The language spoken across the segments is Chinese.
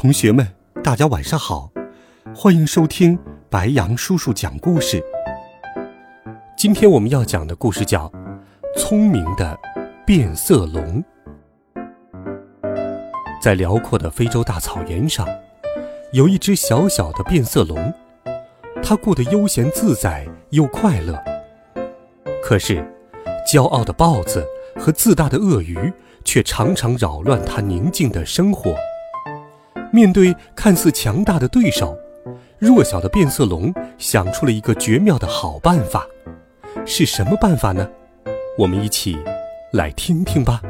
同学们，大家晚上好，欢迎收听白羊叔叔讲故事。今天我们要讲的故事叫《聪明的变色龙》。在辽阔的非洲大草原上，有一只小小的变色龙，它过得悠闲自在又快乐。可是，骄傲的豹子和自大的鳄鱼却常常扰乱它宁静的生活。面对看似强大的对手，弱小的变色龙想出了一个绝妙的好办法，是什么办法呢？我们一起来听听吧。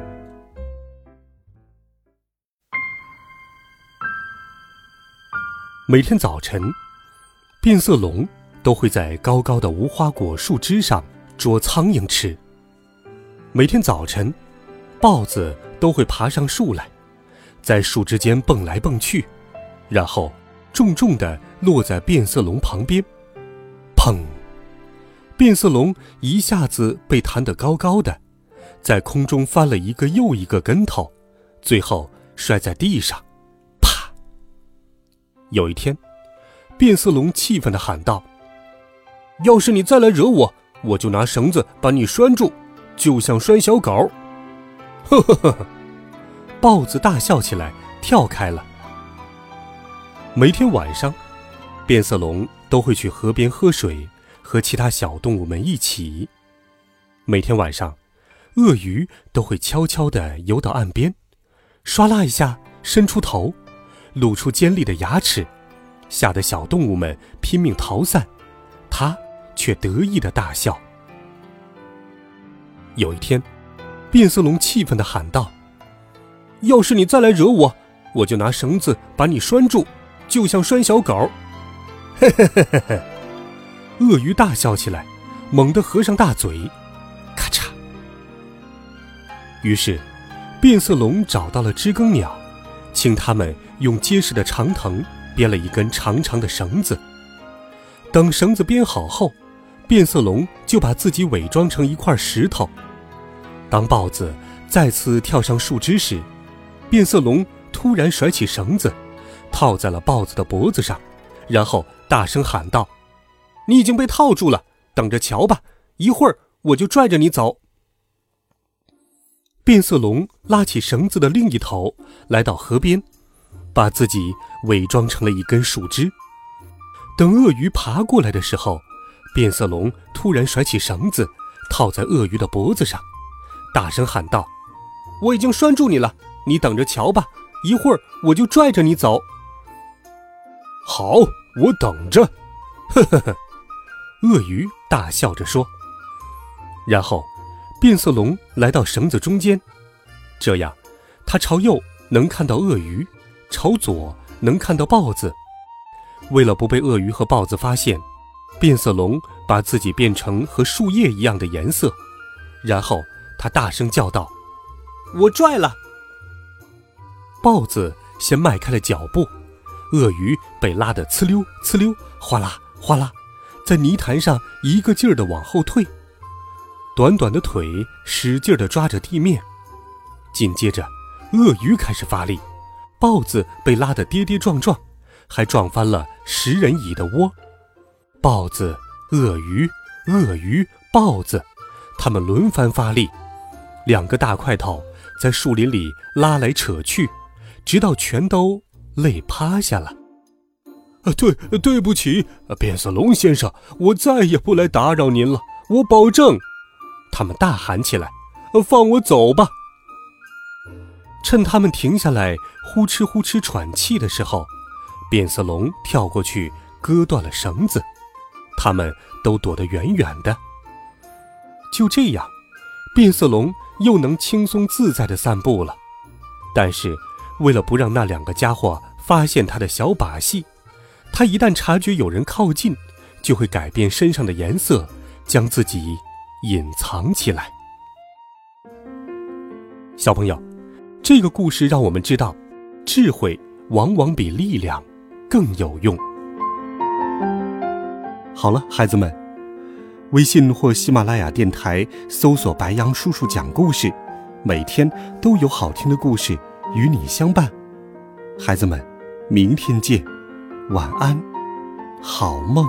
每天早晨，变色龙都会在高高的无花果树枝上捉苍蝇吃。每天早晨，豹子都会爬上树来。在树枝间蹦来蹦去，然后重重地落在变色龙旁边，砰！变色龙一下子被弹得高高的，在空中翻了一个又一个跟头，最后摔在地上，啪！有一天，变色龙气愤地喊道：“要是你再来惹我，我就拿绳子把你拴住，就像拴小狗。”呵呵呵呵。豹子大笑起来，跳开了。每天晚上，变色龙都会去河边喝水，和其他小动物们一起。每天晚上，鳄鱼都会悄悄地游到岸边，唰啦一下伸出头，露出尖利的牙齿，吓得小动物们拼命逃散，它却得意的大笑。有一天，变色龙气愤地喊道。要是你再来惹我，我就拿绳子把你拴住，就像拴小狗。嘿嘿嘿嘿嘿！鳄鱼大笑起来，猛地合上大嘴，咔嚓。于是，变色龙找到了知更鸟，请他们用结实的长藤编了一根长长的绳子。等绳子编好后，变色龙就把自己伪装成一块石头。当豹子再次跳上树枝时，变色龙突然甩起绳子，套在了豹子的脖子上，然后大声喊道：“你已经被套住了，等着瞧吧！一会儿我就拽着你走。”变色龙拉起绳子的另一头，来到河边，把自己伪装成了一根树枝。等鳄鱼爬过来的时候，变色龙突然甩起绳子，套在鳄鱼的脖子上，大声喊道：“我已经拴住你了。”你等着瞧吧，一会儿我就拽着你走。好，我等着。呵呵呵，鳄鱼大笑着说。然后，变色龙来到绳子中间，这样，它朝右能看到鳄鱼，朝左能看到豹子。为了不被鳄鱼和豹子发现，变色龙把自己变成和树叶一样的颜色，然后它大声叫道：“我拽了。”豹子先迈开了脚步，鳄鱼被拉得呲溜呲溜，哗啦哗啦，在泥潭上一个劲儿地往后退，短短的腿使劲地抓着地面。紧接着，鳄鱼开始发力，豹子被拉得跌跌撞撞，还撞翻了食人蚁的窝。豹子、鳄鱼、鳄鱼、豹子，他们轮番发力，两个大块头在树林里拉来扯去。直到全都累趴下了。啊，对，对不起，变色龙先生，我再也不来打扰您了，我保证。他们大喊起来：“放我走吧！”趁他们停下来呼哧呼哧喘气的时候，变色龙跳过去割断了绳子，他们都躲得远远的。就这样，变色龙又能轻松自在的散步了。但是。为了不让那两个家伙发现他的小把戏。他一旦察觉有人靠近，就会改变身上的颜色，将自己隐藏起来。小朋友，这个故事让我们知道，智慧往往比力量更有用。好了，孩子们，微信或喜马拉雅电台搜索“白羊叔叔讲故事”，每天都有好听的故事与你相伴。孩子们，明天见，晚安，好梦。